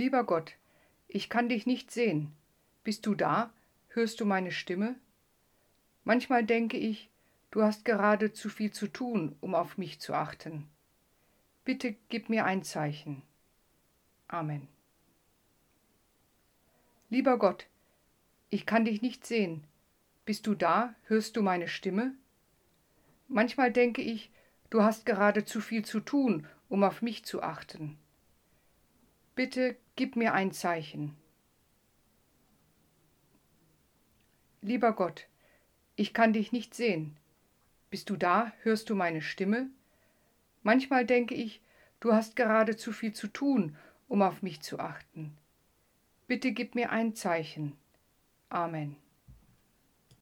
Lieber Gott, ich kann dich nicht sehen. Bist du da? Hörst du meine Stimme? Manchmal denke ich, du hast gerade zu viel zu tun, um auf mich zu achten. Bitte gib mir ein Zeichen. Amen. Lieber Gott, ich kann dich nicht sehen. Bist du da? Hörst du meine Stimme? Manchmal denke ich, du hast gerade zu viel zu tun, um auf mich zu achten. Bitte gib mir ein Zeichen. Lieber Gott, ich kann dich nicht sehen. Bist du da? Hörst du meine Stimme? Manchmal denke ich, du hast gerade zu viel zu tun, um auf mich zu achten. Bitte gib mir ein Zeichen. Amen.